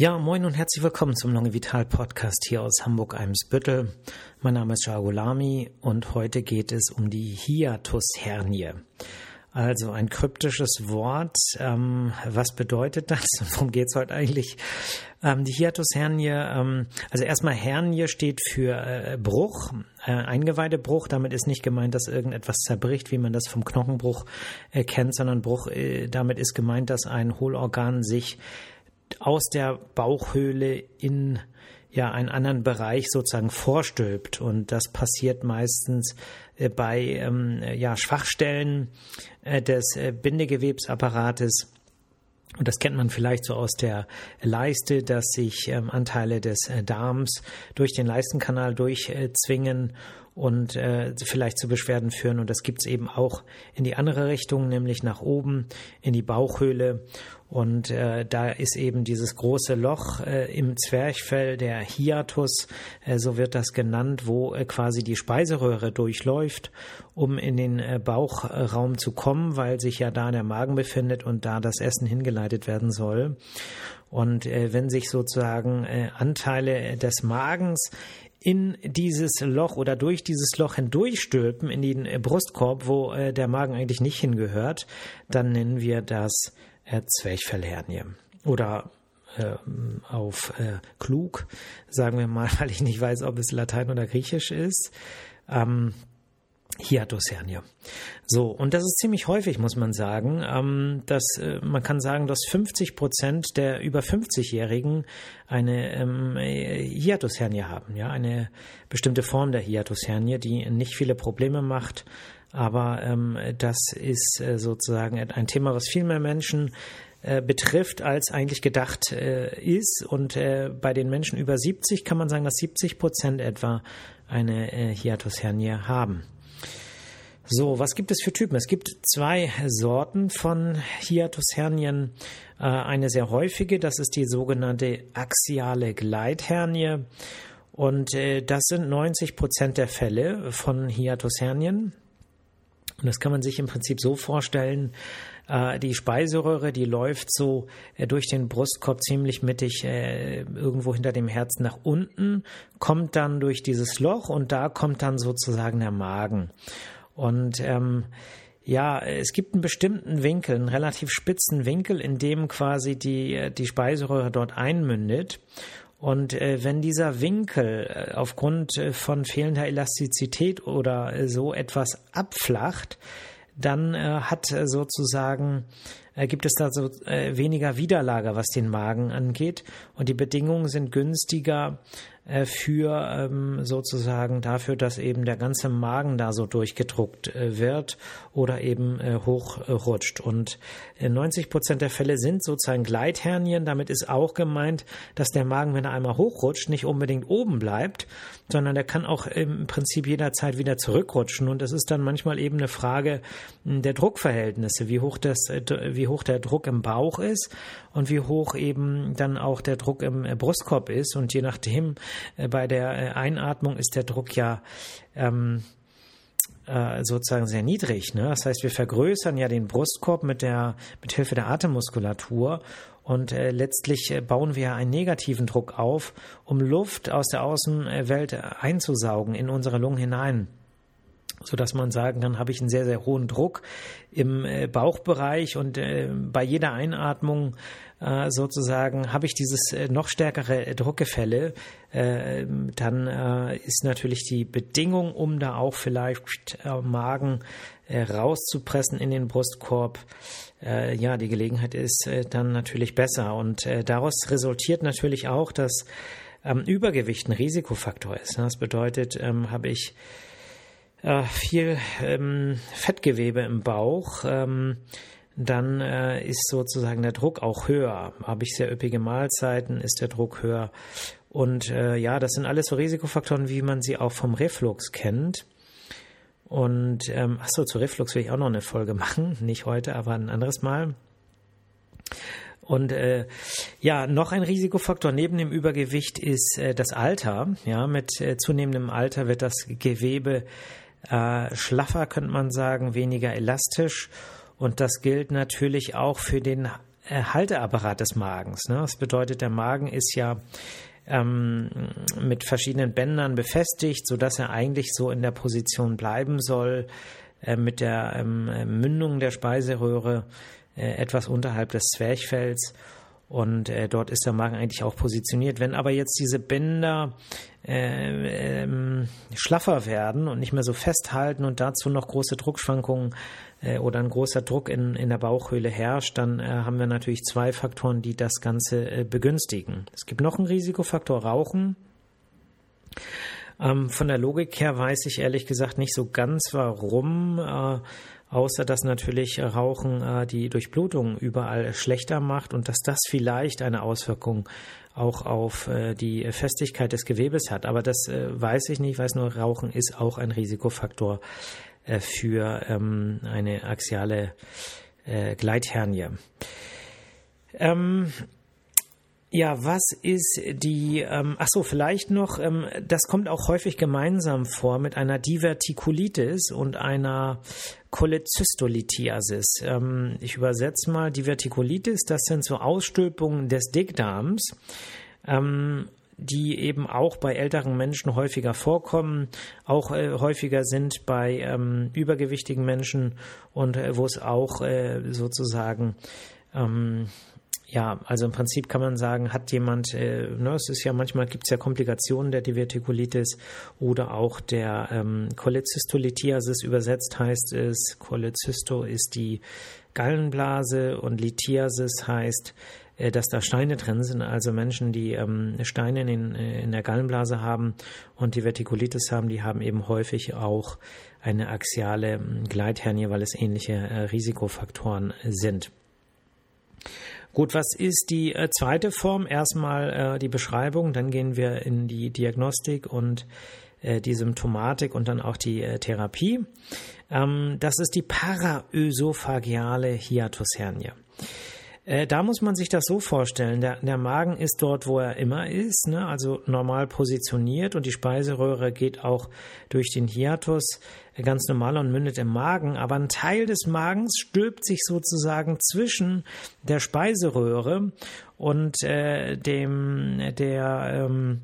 Ja, moin und herzlich willkommen zum Longe Vital Podcast hier aus Hamburg-Eimsbüttel. Mein Name ist Jagolami und heute geht es um die Hiatushernie. Also ein kryptisches Wort. Ähm, was bedeutet das? Worum geht es heute eigentlich? Ähm, die Hiatushernie, ähm, also erstmal Hernie steht für äh, Bruch, äh, Eingeweidebruch. Damit ist nicht gemeint, dass irgendetwas zerbricht, wie man das vom Knochenbruch äh, kennt, sondern Bruch, äh, damit ist gemeint, dass ein Hohlorgan sich aus der Bauchhöhle in ja einen anderen Bereich sozusagen vorstülpt. Und das passiert meistens äh, bei ähm, ja Schwachstellen äh, des äh, Bindegewebsapparates. Und das kennt man vielleicht so aus der Leiste, dass sich ähm, Anteile des äh, Darms durch den Leistenkanal durchzwingen und äh, vielleicht zu Beschwerden führen. Und das gibt es eben auch in die andere Richtung, nämlich nach oben in die Bauchhöhle. Und äh, da ist eben dieses große Loch äh, im Zwerchfell, der Hiatus, äh, so wird das genannt, wo äh, quasi die Speiseröhre durchläuft, um in den äh, Bauchraum zu kommen, weil sich ja da der Magen befindet und da das Essen hingeleitet werden soll. Und äh, wenn sich sozusagen äh, Anteile des Magens in dieses Loch oder durch dieses Loch hindurchstülpen in den äh, Brustkorb, wo äh, der Magen eigentlich nicht hingehört, dann nennen wir das äh, Zwerchfellhernie. Oder äh, auf klug, sagen wir mal, weil ich nicht weiß, ob es Latein oder Griechisch ist. Ähm, Hiatushernie. So, und das ist ziemlich häufig, muss man sagen. Ähm, dass, äh, man kann sagen, dass 50 Prozent der über 50-Jährigen eine ähm, Hiatushernie haben. Ja, eine bestimmte Form der Hiatushernie, die nicht viele Probleme macht. Aber ähm, das ist äh, sozusagen ein Thema, was viel mehr Menschen äh, betrifft, als eigentlich gedacht äh, ist. Und äh, bei den Menschen über 70 kann man sagen, dass 70 Prozent etwa eine äh, Hiatushernie haben. So, was gibt es für Typen? Es gibt zwei Sorten von Hiatushernien. Äh, eine sehr häufige, das ist die sogenannte axiale Gleithernie. Und äh, das sind 90 Prozent der Fälle von Hiatushernien. Und das kann man sich im Prinzip so vorstellen, äh, die Speiseröhre, die läuft so durch den Brustkorb ziemlich mittig irgendwo hinter dem Herzen nach unten, kommt dann durch dieses Loch und da kommt dann sozusagen der Magen. Und ähm, ja, es gibt einen bestimmten Winkel, einen relativ spitzen Winkel, in dem quasi die, die Speiseröhre dort einmündet. Und äh, wenn dieser Winkel äh, aufgrund äh, von fehlender Elastizität oder äh, so etwas abflacht, dann äh, hat äh, sozusagen äh, gibt es da so äh, weniger Widerlager, was den Magen angeht und die Bedingungen sind günstiger äh, für ähm, sozusagen dafür, dass eben der ganze Magen da so durchgedruckt äh, wird oder eben äh, hochrutscht. Und 90 Prozent der Fälle sind sozusagen Gleithernien. Damit ist auch gemeint, dass der Magen, wenn er einmal hochrutscht, nicht unbedingt oben bleibt, sondern der kann auch im Prinzip jederzeit wieder zurückrutschen. Und es ist dann manchmal eben eine Frage hm, der Druckverhältnisse, wie hoch das, wie hoch der Druck im Bauch ist und wie hoch eben dann auch der Druck im Brustkorb ist. Und je nachdem, äh, bei der äh, Einatmung ist der Druck ja ähm, äh, sozusagen sehr niedrig. Ne? Das heißt, wir vergrößern ja den Brustkorb mit der mit Hilfe der Atemmuskulatur und äh, letztlich äh, bauen wir einen negativen Druck auf, um Luft aus der Außenwelt einzusaugen in unsere Lungen hinein. So dass man sagen kann, habe ich einen sehr, sehr hohen Druck im äh, Bauchbereich und äh, bei jeder Einatmung äh, sozusagen habe ich dieses äh, noch stärkere Druckgefälle, äh, dann äh, ist natürlich die Bedingung, um da auch vielleicht Magen rauszupressen in den Brustkorb, ja, die Gelegenheit ist dann natürlich besser und daraus resultiert natürlich auch, dass ähm, Übergewicht ein Risikofaktor ist. Das bedeutet, ähm, habe ich äh, viel ähm, Fettgewebe im Bauch, dann äh, ist sozusagen der Druck auch höher. Habe ich sehr üppige Mahlzeiten, ist der Druck höher. Und äh, ja, das sind alles so Risikofaktoren, wie man sie auch vom Reflux kennt. Und ähm, achso, zu Reflux will ich auch noch eine Folge machen. Nicht heute, aber ein anderes Mal. Und äh, ja, noch ein Risikofaktor neben dem Übergewicht ist äh, das Alter. Ja, mit äh, zunehmendem Alter wird das Gewebe äh, schlaffer, könnte man sagen, weniger elastisch. Und das gilt natürlich auch für den Halteapparat des Magens. Ne? Das bedeutet, der Magen ist ja ähm, mit verschiedenen Bändern befestigt, sodass er eigentlich so in der Position bleiben soll, äh, mit der ähm, Mündung der Speiseröhre äh, etwas unterhalb des Zwerchfells. Und äh, dort ist der Magen eigentlich auch positioniert. Wenn aber jetzt diese Bänder äh, ähm, schlaffer werden und nicht mehr so festhalten und dazu noch große Druckschwankungen äh, oder ein großer Druck in, in der Bauchhöhle herrscht, dann äh, haben wir natürlich zwei Faktoren, die das Ganze äh, begünstigen. Es gibt noch einen Risikofaktor Rauchen. Ähm, von der Logik her weiß ich ehrlich gesagt nicht so ganz warum. Außer dass natürlich Rauchen äh, die Durchblutung überall schlechter macht und dass das vielleicht eine Auswirkung auch auf äh, die Festigkeit des Gewebes hat. Aber das äh, weiß ich nicht, ich weiß nur, Rauchen ist auch ein Risikofaktor äh, für ähm, eine axiale äh, Gleithernie. Ähm, ja, was ist die, ähm, ach so, vielleicht noch, ähm, das kommt auch häufig gemeinsam vor mit einer Divertikulitis und einer Cholezystolithiasis. Ähm, ich übersetze mal Divertikulitis, das sind so Ausstülpungen des Dickdarms, ähm, die eben auch bei älteren Menschen häufiger vorkommen, auch äh, häufiger sind bei ähm, übergewichtigen Menschen und äh, wo es auch äh, sozusagen ähm, ja, also im Prinzip kann man sagen, hat jemand, äh, ne, es ist ja manchmal gibt es ja Komplikationen der Divertikulitis oder auch der ähm, Cholezystolithiasis übersetzt heißt es, Cholecysto ist die Gallenblase und Lithiasis heißt, äh, dass da Steine drin sind, also Menschen, die ähm, Steine in, äh, in der Gallenblase haben und Divertikulitis haben, die haben eben häufig auch eine axiale ähm, Gleithernie, weil es ähnliche äh, Risikofaktoren sind. Gut, was ist die äh, zweite Form? Erstmal äh, die Beschreibung, dann gehen wir in die Diagnostik und äh, die Symptomatik und dann auch die äh, Therapie. Ähm, das ist die paraösophageale Hiatushernie. Äh, da muss man sich das so vorstellen. Der, der Magen ist dort, wo er immer ist, ne? also normal positioniert und die Speiseröhre geht auch durch den Hiatus ganz normal und mündet im Magen. Aber ein Teil des Magens stülpt sich sozusagen zwischen der Speiseröhre und äh, dem der ähm,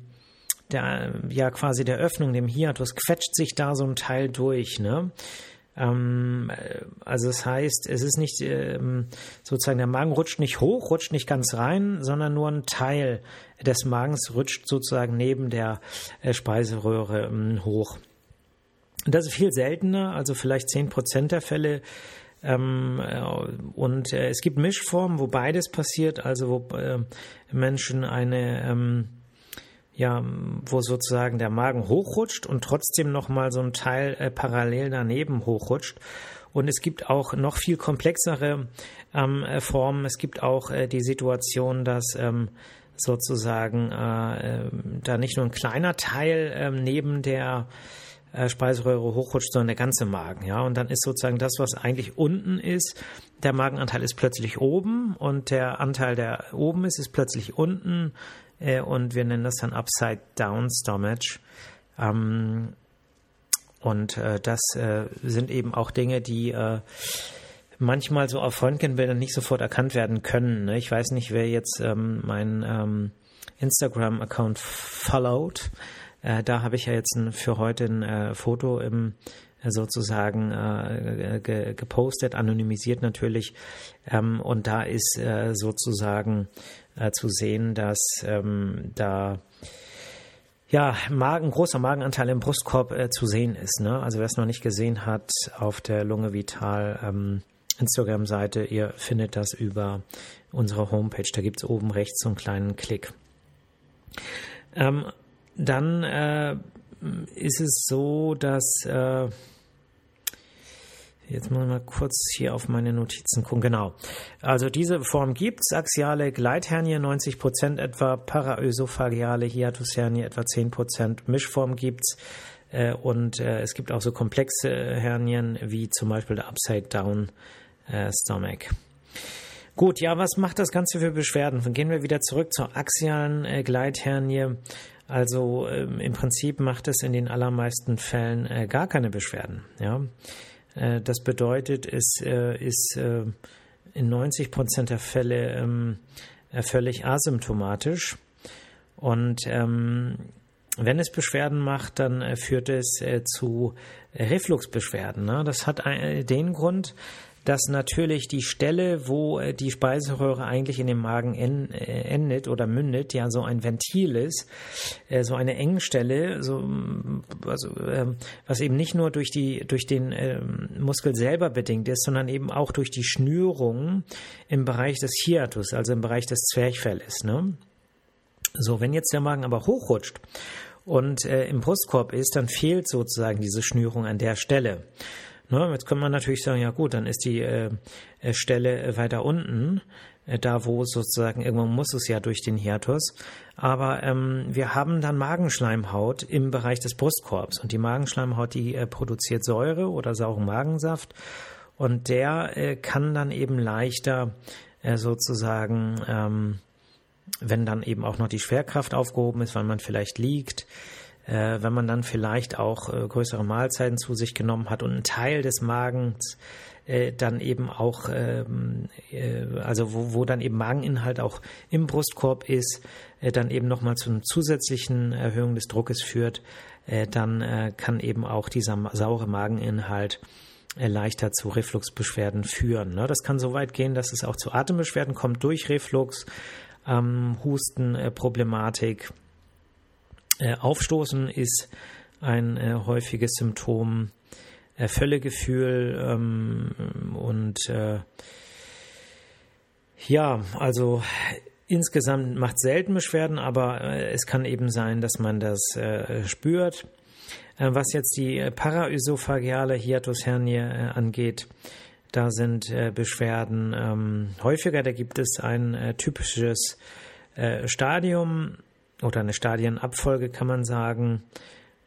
der ja quasi der Öffnung, dem Hiatus, quetscht sich da so ein Teil durch, ne? Ähm, also das heißt, es ist nicht ähm, sozusagen der Magen rutscht nicht hoch, rutscht nicht ganz rein, sondern nur ein Teil des Magens rutscht sozusagen neben der äh, Speiseröhre ähm, hoch. Das ist viel seltener, also vielleicht zehn Prozent der Fälle. Ähm, äh, und äh, es gibt Mischformen, wo beides passiert, also wo äh, Menschen eine ähm, ja, wo sozusagen der Magen hochrutscht und trotzdem nochmal so ein Teil parallel daneben hochrutscht. Und es gibt auch noch viel komplexere ähm, äh, Formen. Es gibt auch die Situation, dass ähm, sozusagen da nicht nur ein kleiner Teil neben der äh, Speiseröhre hochrutscht, sondern der ganze Magen. Ja, und dann ist sozusagen das, was eigentlich unten ist, der Magenanteil ist plötzlich oben und der Anteil, der oben ist, ist plötzlich unten äh, und wir nennen das dann Upside Down Stomach. Ähm, und äh, das sind eben auch Dinge, die manchmal so auf Röntgenbildern nicht sofort erkannt werden können. Ne? Ich weiß nicht, wer jetzt ähm, meinen ähm, Instagram-Account followed. Äh, da habe ich ja jetzt ein, für heute ein äh, Foto im äh, sozusagen äh, ge gepostet, anonymisiert natürlich. Ähm, und da ist äh, sozusagen äh, zu sehen, dass ähm, da ja, Magen, großer Magenanteil im Brustkorb äh, zu sehen ist. Ne? Also wer es noch nicht gesehen hat, auf der Lunge Vital ähm, Instagram-Seite, ihr findet das über unsere Homepage. Da gibt es oben rechts so einen kleinen Klick. Dann äh, ist es so, dass äh, Jetzt muss ich mal kurz hier auf meine Notizen gucken. Genau. Also diese Form gibt es. Axiale Gleithernie 90 Prozent etwa, paraösophageale Hiatushernie etwa 10 Prozent. Mischform gibt's äh, und äh, es gibt auch so komplexe Hernien wie zum Beispiel der Upside Down äh, Stomach. Gut, ja, was macht das Ganze für Beschwerden? Dann gehen wir wieder zurück zur axialen äh, Gleithernie. Also ähm, im Prinzip macht es in den allermeisten Fällen äh, gar keine Beschwerden. Ja. Äh, das bedeutet, es äh, ist äh, in 90 Prozent der Fälle ähm, äh, völlig asymptomatisch. Und ähm, wenn es Beschwerden macht, dann äh, führt es zu Refluxbeschwerden. Ne? Das hat den Grund, dass natürlich die Stelle, wo äh, die Speiseröhre eigentlich in dem Magen en, äh, endet oder mündet, ja so ein Ventil ist, äh, so eine Engstelle, so also, ähm, was eben nicht nur durch die durch den ähm, Muskel selber bedingt ist, sondern eben auch durch die Schnürung im Bereich des Hiatus, also im Bereich des Zwerchfelles. Ne? So, wenn jetzt der Magen aber hochrutscht und äh, im Brustkorb ist, dann fehlt sozusagen diese Schnürung an der Stelle. Ne, jetzt kann man natürlich sagen, ja gut, dann ist die äh, Stelle weiter unten, äh, da wo sozusagen irgendwann muss es ja durch den Hiatus. Aber ähm, wir haben dann Magenschleimhaut im Bereich des Brustkorbs. Und die Magenschleimhaut, die äh, produziert Säure oder sauren Magensaft. Und der äh, kann dann eben leichter äh, sozusagen, ähm, wenn dann eben auch noch die Schwerkraft aufgehoben ist, weil man vielleicht liegt, äh, wenn man dann vielleicht auch äh, größere Mahlzeiten zu sich genommen hat und einen Teil des Magens äh, dann eben auch, ähm, äh, also wo, wo dann eben Mageninhalt auch im Brustkorb ist, äh, dann eben nochmal zu einer zusätzlichen Erhöhung des Druckes führt, äh, dann äh, kann eben auch dieser saure Mageninhalt äh, leichter zu Refluxbeschwerden führen. Ne? Das kann so weit gehen, dass es auch zu Atembeschwerden kommt durch Reflux, ähm, Hustenproblematik. Äh, Aufstoßen ist ein äh, häufiges Symptom. Äh, Völlegefühl ähm, und äh, ja, also insgesamt macht selten Beschwerden, aber äh, es kann eben sein, dass man das äh, spürt. Was jetzt die paraösophageale Hiatushernie angeht, da sind Beschwerden ähm, häufiger. Da gibt es ein typisches Stadium oder eine Stadienabfolge kann man sagen,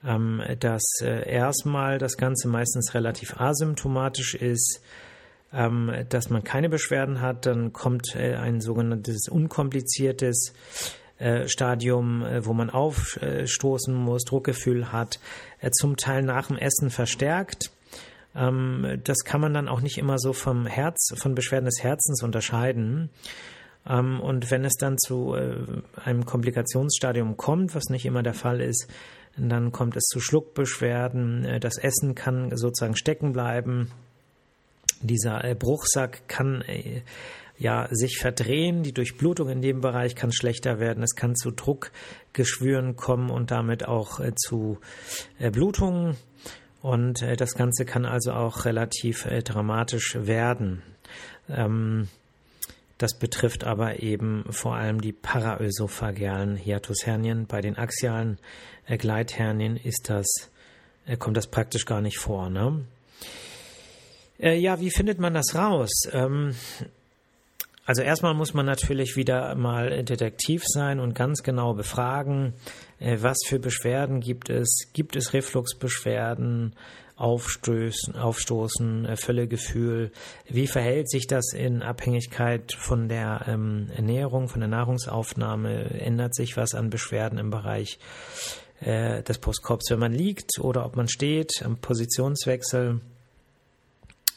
ähm, dass äh, erstmal das Ganze meistens relativ asymptomatisch ist, ähm, dass man keine Beschwerden hat, dann kommt äh, ein sogenanntes unkompliziertes äh, Stadium, wo man aufstoßen muss, Druckgefühl hat, zum Teil nach dem Essen verstärkt. Ähm, das kann man dann auch nicht immer so vom Herz, von Beschwerden des Herzens unterscheiden. Ähm, und wenn es dann zu äh, einem Komplikationsstadium kommt, was nicht immer der Fall ist, dann kommt es zu Schluckbeschwerden. Äh, das Essen kann sozusagen stecken bleiben. Dieser äh, Bruchsack kann ja sich verdrehen, die Durchblutung in dem Bereich kann schlechter werden, es kann zu Druckgeschwüren kommen und damit auch zu Blutungen und das Ganze kann also auch relativ dramatisch werden. Ähm, das betrifft aber eben vor allem die paraösophagealen Hiatushernien. Bei den axialen äh, Gleithernien ist das, äh, kommt das praktisch gar nicht vor. Ne? Äh, ja, wie findet man das raus? Ähm, also erstmal muss man natürlich wieder mal Detektiv sein und ganz genau befragen, was für Beschwerden gibt es. Gibt es Refluxbeschwerden? Aufstößen, Aufstoßen, äh, Völlegefühl. Wie verhält sich das in Abhängigkeit von der ähm, Ernährung, von der Nahrungsaufnahme? Ändert sich was an Beschwerden im Bereich äh, des Brustkorbs, wenn man liegt oder ob man steht, am Positionswechsel?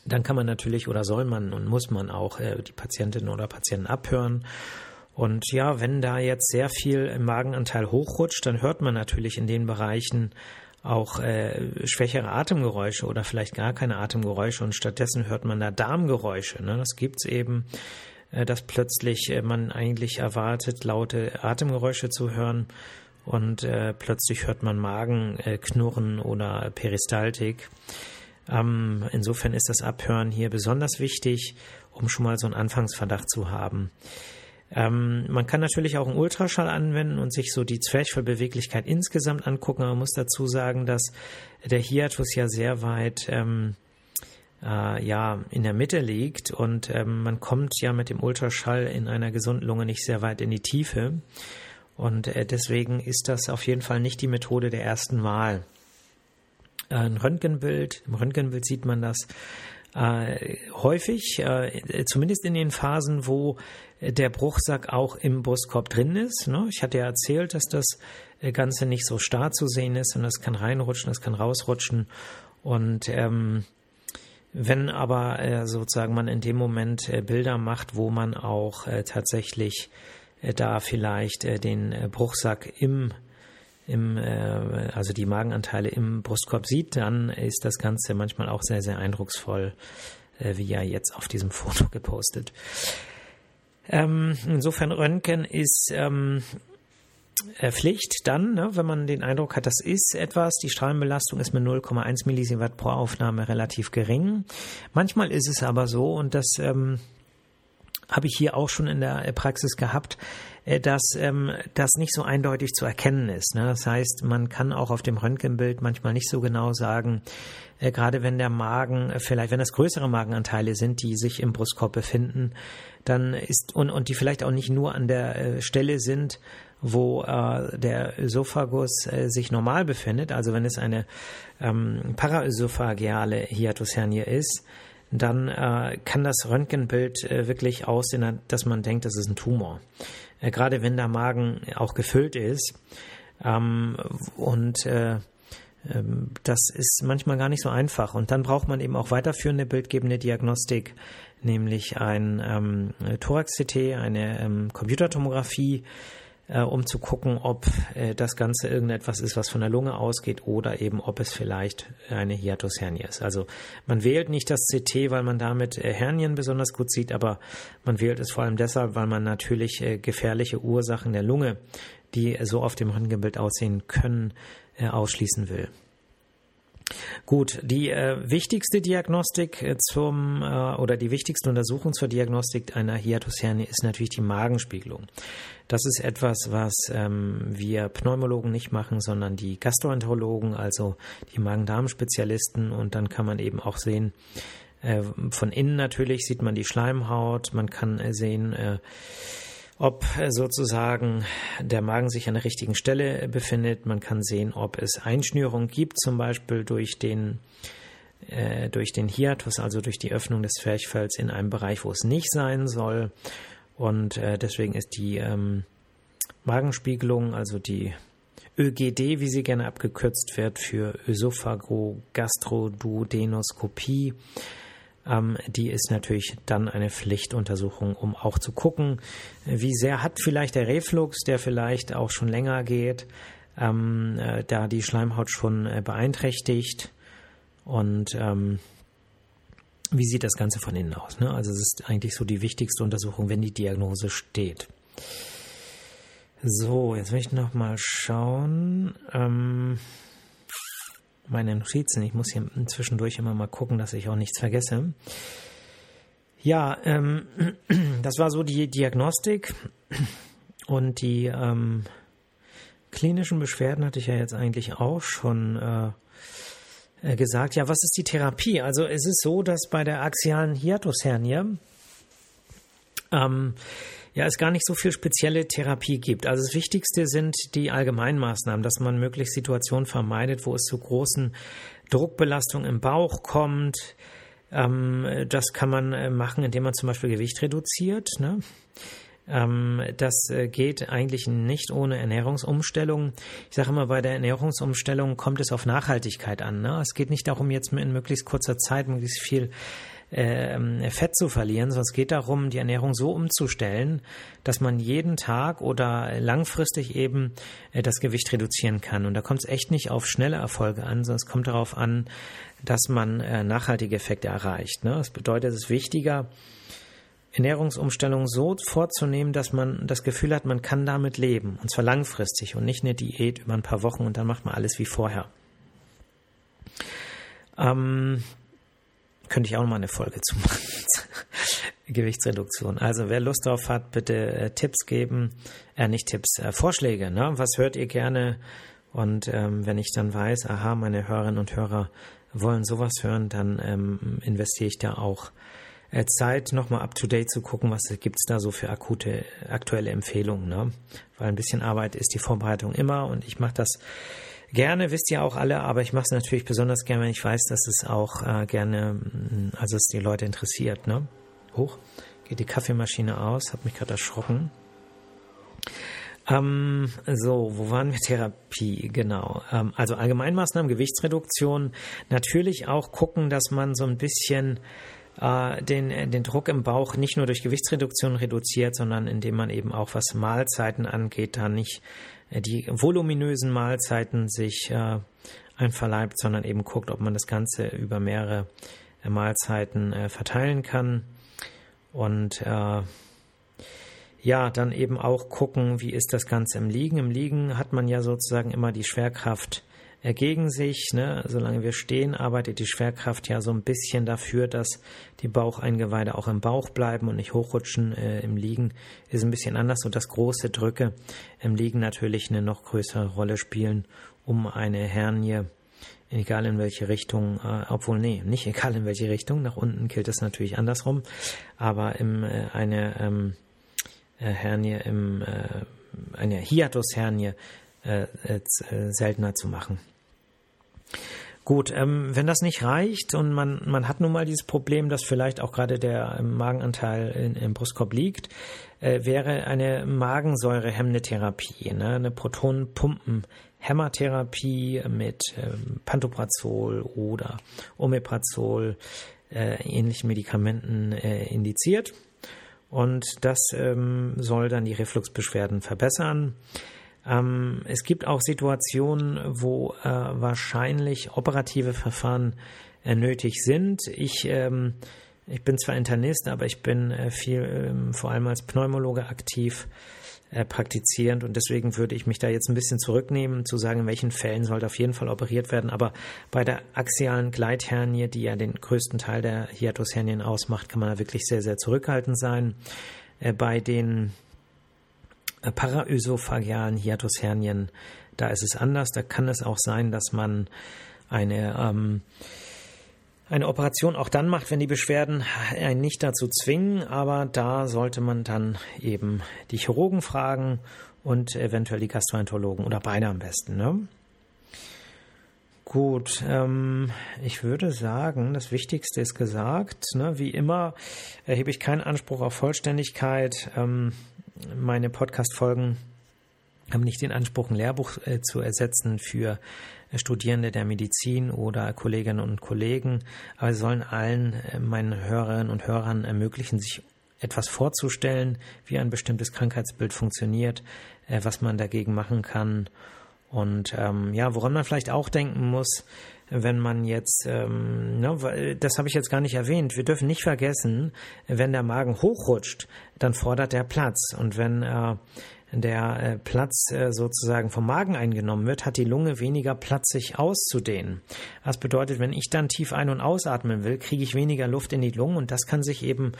Dann kann man natürlich oder soll man und muss man auch äh, die Patientinnen oder Patienten abhören. Und ja, wenn da jetzt sehr viel im Magenanteil hochrutscht, dann hört man natürlich in den Bereichen auch äh, schwächere Atemgeräusche oder vielleicht gar keine Atemgeräusche und stattdessen hört man da Darmgeräusche. Ne? Das gibt's eben, äh, dass plötzlich äh, man eigentlich erwartet, laute Atemgeräusche zu hören und äh, plötzlich hört man Magenknurren äh, oder Peristaltik. Ähm, insofern ist das Abhören hier besonders wichtig, um schon mal so einen Anfangsverdacht zu haben. Ähm, man kann natürlich auch einen Ultraschall anwenden und sich so die Zwerchfellbeweglichkeit insgesamt angucken. Man muss dazu sagen, dass der Hiatus ja sehr weit ähm, äh, ja in der Mitte liegt und ähm, man kommt ja mit dem Ultraschall in einer gesunden Lunge nicht sehr weit in die Tiefe. Und äh, deswegen ist das auf jeden Fall nicht die Methode der ersten Wahl. Äh, ein Röntgenbild, im Röntgenbild sieht man das äh, häufig, äh, zumindest in den Phasen, wo der Bruchsack auch im Brustkorb drin ist. Ne? Ich hatte ja erzählt, dass das äh, Ganze nicht so starr zu sehen ist und es kann reinrutschen, es kann rausrutschen. Und ähm, Wenn aber äh, sozusagen man in dem Moment äh, Bilder macht, wo man auch äh, tatsächlich äh, da vielleicht äh, den äh, Bruchsack im im, also die Magenanteile im Brustkorb sieht, dann ist das Ganze manchmal auch sehr, sehr eindrucksvoll, wie ja jetzt auf diesem Foto gepostet. Ähm, insofern Röntgen ist ähm, Pflicht dann, ne, wenn man den Eindruck hat, das ist etwas, die Strahlenbelastung ist mit 0,1 Millisievert pro Aufnahme relativ gering. Manchmal ist es aber so, und das ähm, habe ich hier auch schon in der Praxis gehabt, äh, dass ähm, das nicht so eindeutig zu erkennen ist. Ne? Das heißt, man kann auch auf dem Röntgenbild manchmal nicht so genau sagen, äh, gerade wenn der Magen, äh, vielleicht wenn das größere Magenanteile sind, die sich im Brustkorb befinden, dann ist und, und die vielleicht auch nicht nur an der äh, Stelle sind, wo äh, der Ösophagus äh, sich normal befindet, also wenn es eine ähm, paraösophageale Hiatushernie ist, dann äh, kann das Röntgenbild äh, wirklich aussehen, dass man denkt, das ist ein Tumor. Äh, gerade wenn der Magen auch gefüllt ist. Ähm, und äh, ähm, das ist manchmal gar nicht so einfach. Und dann braucht man eben auch weiterführende bildgebende Diagnostik, nämlich ein ähm, Thorax-CT, eine ähm, Computertomographie, äh, um zu gucken, ob äh, das Ganze irgendetwas ist, was von der Lunge ausgeht oder eben ob es vielleicht eine Hiatushernie ist. Also man wählt nicht das CT, weil man damit äh, Hernien besonders gut sieht, aber man wählt es vor allem deshalb, weil man natürlich äh, gefährliche Ursachen der Lunge, die so auf dem Röntgenbild aussehen können, äh, ausschließen will. Gut, die äh, wichtigste Diagnostik äh, zum äh, oder die wichtigste Untersuchung zur Diagnostik einer Hiatushernie ist natürlich die Magenspiegelung. Das ist etwas, was ähm, wir Pneumologen nicht machen, sondern die Gastroenterologen, also die Magen-Darm-Spezialisten. Und dann kann man eben auch sehen, äh, von innen natürlich sieht man die Schleimhaut, man kann äh, sehen, ob sozusagen der Magen sich an der richtigen Stelle befindet. Man kann sehen, ob es Einschnürungen gibt, zum Beispiel durch den äh, durch den Hiatus, also durch die Öffnung des Zwerchfells in einem Bereich, wo es nicht sein soll. Und äh, deswegen ist die ähm, Magenspiegelung, also die ÖGD, wie sie gerne abgekürzt wird, für Ösophagogastroduodenoskopie, ähm, die ist natürlich dann eine Pflichtuntersuchung, um auch zu gucken, wie sehr hat vielleicht der Reflux, der vielleicht auch schon länger geht, ähm, äh, da die Schleimhaut schon äh, beeinträchtigt und ähm, wie sieht das Ganze von innen aus. Ne? Also es ist eigentlich so die wichtigste Untersuchung, wenn die Diagnose steht. So, jetzt will ich noch mal schauen. Ähm, meine Notizen. Ich muss hier zwischendurch immer mal gucken, dass ich auch nichts vergesse. Ja, ähm, das war so die Diagnostik und die ähm, klinischen Beschwerden hatte ich ja jetzt eigentlich auch schon äh, äh gesagt. Ja, was ist die Therapie? Also es ist so, dass bei der axialen Hiatushernie ähm, ja, es gar nicht so viel spezielle Therapie gibt. Also das Wichtigste sind die Allgemeinmaßnahmen, dass man möglichst Situationen vermeidet, wo es zu großen Druckbelastungen im Bauch kommt. Ähm, das kann man äh, machen, indem man zum Beispiel Gewicht reduziert. Ne? Ähm, das äh, geht eigentlich nicht ohne Ernährungsumstellung. Ich sage immer, bei der Ernährungsumstellung kommt es auf Nachhaltigkeit an. Ne? Es geht nicht darum, jetzt in möglichst kurzer Zeit möglichst viel äh, Fett zu verlieren, sondern es geht darum, die Ernährung so umzustellen, dass man jeden Tag oder langfristig eben äh, das Gewicht reduzieren kann. Und da kommt es echt nicht auf schnelle Erfolge an, sondern es kommt darauf an, dass man äh, nachhaltige Effekte erreicht. Ne? Das bedeutet, es ist wichtiger, Ernährungsumstellung so vorzunehmen, dass man das Gefühl hat, man kann damit leben. Und zwar langfristig und nicht eine Diät über ein paar Wochen und dann macht man alles wie vorher. Ähm, könnte ich auch mal eine Folge zu machen. Gewichtsreduktion. Also wer Lust drauf hat, bitte äh, Tipps geben, äh, nicht Tipps, äh, Vorschläge. Ne? Was hört ihr gerne? Und ähm, wenn ich dann weiß, aha, meine Hörerinnen und Hörer wollen sowas hören, dann ähm, investiere ich da auch äh, Zeit, nochmal up-to-date zu gucken, was gibt's da so für akute, aktuelle Empfehlungen. Ne? Weil ein bisschen Arbeit ist die Vorbereitung immer und ich mache das Gerne, wisst ihr auch alle, aber ich mache es natürlich besonders gerne, wenn ich weiß, dass es auch äh, gerne, mm, also es die Leute interessiert. Ne? Hoch, geht die Kaffeemaschine aus, hat mich gerade erschrocken. Ähm, so, wo waren wir? Therapie, genau. Ähm, also Allgemeinmaßnahmen, Gewichtsreduktion. Natürlich auch gucken, dass man so ein bisschen äh, den, den Druck im Bauch nicht nur durch Gewichtsreduktion reduziert, sondern indem man eben auch was Mahlzeiten angeht, da nicht die voluminösen Mahlzeiten sich äh, einverleibt, sondern eben guckt, ob man das Ganze über mehrere äh, Mahlzeiten äh, verteilen kann. Und äh, ja, dann eben auch gucken, wie ist das Ganze im Liegen. Im Liegen hat man ja sozusagen immer die Schwerkraft äh, gegen sich. Ne? Solange wir stehen, arbeitet die Schwerkraft ja so ein bisschen dafür, dass die Baucheingeweide auch im Bauch bleiben und nicht hochrutschen. Äh, Im Liegen ist ein bisschen anders und das große Drücke im Liegen natürlich eine noch größere Rolle spielen, um eine Hernie egal in welche Richtung, äh, obwohl nee, nicht egal in welche Richtung, nach unten gilt es natürlich andersrum, aber im, äh, eine ähm, äh, Hernie, im, äh, eine Hiatushernie äh, äh, seltener zu machen. Gut, ähm, wenn das nicht reicht und man, man hat nun mal dieses Problem, dass vielleicht auch gerade der Magenanteil in, im Brustkorb liegt, äh, wäre eine Magensäurehemmende Therapie, ne? eine Protonenpumpenhämmertherapie mit ähm, Pantoprazol oder Omeprazol, äh, ähnlichen Medikamenten äh, indiziert. Und das ähm, soll dann die Refluxbeschwerden verbessern. Ähm, es gibt auch Situationen, wo äh, wahrscheinlich operative Verfahren äh, nötig sind. Ich, ähm, ich bin zwar Internist, aber ich bin äh, viel, ähm, vor allem als Pneumologe aktiv äh, praktizierend und deswegen würde ich mich da jetzt ein bisschen zurücknehmen, zu sagen, in welchen Fällen sollte auf jeden Fall operiert werden. Aber bei der axialen Gleithernie, die ja den größten Teil der Hiatushernien ausmacht, kann man da wirklich sehr, sehr zurückhaltend sein. Äh, bei den paraösophagealen Hiatushernien, da ist es anders. Da kann es auch sein, dass man eine ähm, eine Operation auch dann macht, wenn die Beschwerden einen nicht dazu zwingen, aber da sollte man dann eben die Chirurgen fragen und eventuell die Gastroenterologen oder beide am besten. Ne? Gut, ähm, ich würde sagen, das Wichtigste ist gesagt. Ne? Wie immer erhebe ich keinen Anspruch auf Vollständigkeit. Ähm, meine Podcast-Folgen haben nicht den Anspruch, ein Lehrbuch äh, zu ersetzen für äh, Studierende der Medizin oder Kolleginnen und Kollegen, aber sie sollen allen äh, meinen Hörerinnen und Hörern ermöglichen, sich etwas vorzustellen, wie ein bestimmtes Krankheitsbild funktioniert, äh, was man dagegen machen kann. Und ähm, ja, woran man vielleicht auch denken muss, wenn man jetzt, ähm, ne, das habe ich jetzt gar nicht erwähnt, wir dürfen nicht vergessen, wenn der Magen hochrutscht, dann fordert er Platz. Und wenn äh, der äh, Platz äh, sozusagen vom Magen eingenommen wird, hat die Lunge weniger Platz, sich auszudehnen. Das bedeutet, wenn ich dann tief ein- und ausatmen will, kriege ich weniger Luft in die Lungen und das kann sich eben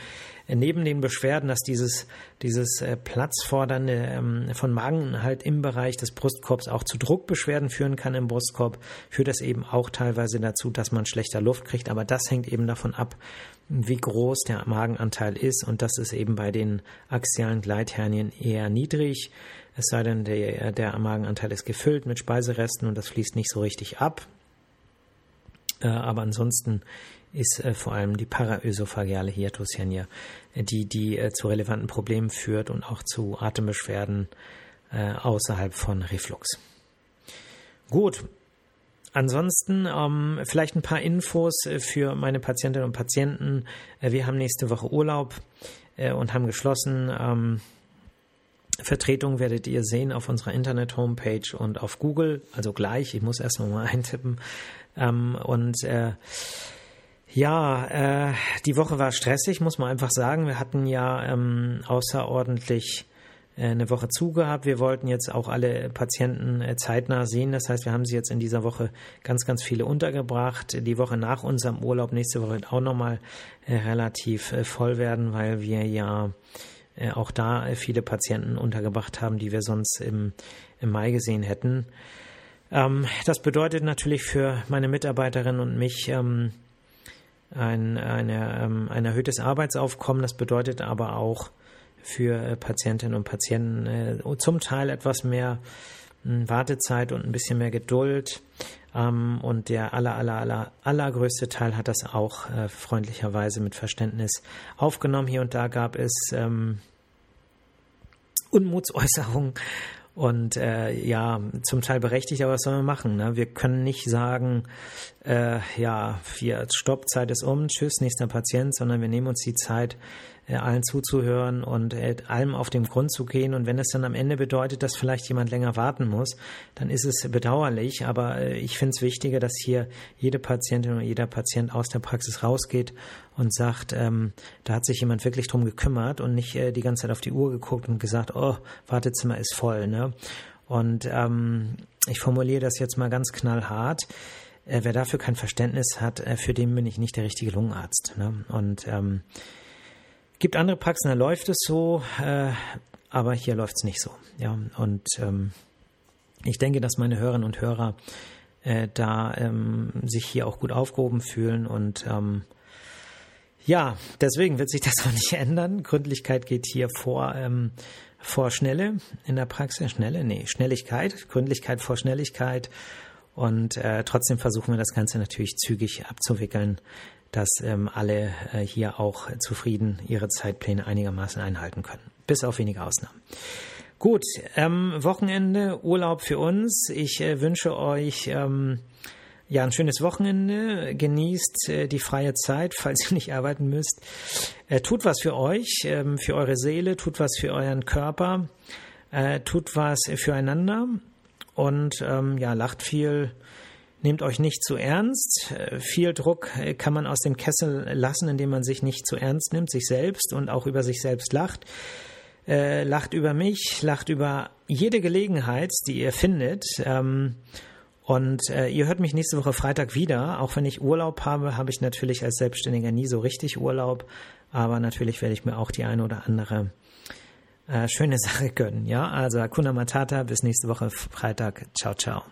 äh, neben den Beschwerden, dass dieses, dieses Platzfordernde ähm, von Mageninhalt im Bereich des Brustkorbs auch zu Druckbeschwerden führen kann im Brustkorb, führt das eben auch teilweise dazu, dass man schlechter Luft kriegt. Aber das hängt eben davon ab, wie groß der Magenanteil ist und das ist eben bei den axialen Gleithernien eher niedrig. Es sei denn, der, der Magenanteil ist gefüllt mit Speiseresten und das fließt nicht so richtig ab. Äh, aber ansonsten ist äh, vor allem die paraösophageale Hiatushernie, äh, die, die zu relevanten Problemen führt und auch zu Atembeschwerden außerhalb von Reflux. Gut, Ansonsten ähm, vielleicht ein paar Infos äh, für meine Patientinnen und Patienten. Äh, wir haben nächste Woche Urlaub äh, und haben geschlossen. Ähm, Vertretung werdet ihr sehen auf unserer Internet-Homepage und auf Google, also gleich. Ich muss erst mal eintippen. Ähm, und äh, ja, äh, die Woche war stressig, muss man einfach sagen. Wir hatten ja ähm, außerordentlich eine Woche zugehabt. Wir wollten jetzt auch alle Patienten äh, zeitnah sehen. Das heißt, wir haben sie jetzt in dieser Woche ganz, ganz viele untergebracht. Die Woche nach unserem Urlaub, nächste Woche wird auch nochmal äh, relativ voll werden, weil wir ja auch da viele Patienten untergebracht haben, die wir sonst im, im Mai gesehen hätten. Ähm, das bedeutet natürlich für meine Mitarbeiterinnen und mich, ähm, ein, eine, ähm, ein erhöhtes Arbeitsaufkommen. Das bedeutet aber auch für äh, Patientinnen und Patienten äh, zum Teil etwas mehr hm, Wartezeit und ein bisschen mehr Geduld. Ähm, und der aller, aller, aller, allergrößte Teil hat das auch äh, freundlicherweise mit Verständnis aufgenommen. Hier und da gab es ähm, Unmutsäußerungen Und äh, ja, zum Teil berechtigt, aber was sollen wir machen? Ne? Wir können nicht sagen, äh, ja, Stopp, Zeit ist um, tschüss, nächster Patient, sondern wir nehmen uns die Zeit, äh, allen zuzuhören und äh, allem auf den Grund zu gehen. Und wenn es dann am Ende bedeutet, dass vielleicht jemand länger warten muss, dann ist es bedauerlich. Aber äh, ich finde es wichtiger, dass hier jede Patientin oder jeder Patient aus der Praxis rausgeht und sagt, ähm, da hat sich jemand wirklich drum gekümmert und nicht äh, die ganze Zeit auf die Uhr geguckt und gesagt, oh, Wartezimmer ist voll. Ne? Und ähm, ich formuliere das jetzt mal ganz knallhart. Äh, wer dafür kein Verständnis hat, äh, für den bin ich nicht der richtige Lungenarzt. Ne? Und ähm, gibt andere Praxen, da läuft es so, äh, aber hier läuft es nicht so. Ja, und ähm, ich denke, dass meine Hörerinnen und Hörer äh, da ähm, sich hier auch gut aufgehoben fühlen und ähm, ja, deswegen wird sich das auch nicht ändern. Gründlichkeit geht hier vor, ähm, vor Schnelle in der Praxis. Schnelle? Nee, Schnelligkeit. Gründlichkeit vor Schnelligkeit. Und äh, trotzdem versuchen wir das Ganze natürlich zügig abzuwickeln, dass ähm, alle äh, hier auch zufrieden ihre Zeitpläne einigermaßen einhalten können. Bis auf wenige Ausnahmen. Gut, ähm, Wochenende, Urlaub für uns. Ich äh, wünsche euch ähm, ja ein schönes Wochenende. Genießt äh, die freie Zeit, falls ihr nicht arbeiten müsst. Äh, tut was für euch, ähm, für eure Seele, tut was für euren Körper, äh, tut was füreinander und ähm, ja, lacht viel Nehmt euch nicht zu ernst. Äh, viel Druck äh, kann man aus dem Kessel lassen, indem man sich nicht zu ernst nimmt, sich selbst und auch über sich selbst lacht. Äh, lacht über mich, lacht über jede Gelegenheit, die ihr findet. Ähm, und äh, ihr hört mich nächste Woche Freitag wieder. Auch wenn ich Urlaub habe, habe ich natürlich als Selbstständiger nie so richtig Urlaub. Aber natürlich werde ich mir auch die eine oder andere äh, schöne Sache gönnen. Ja, also Akuna Matata, bis nächste Woche Freitag. Ciao, ciao.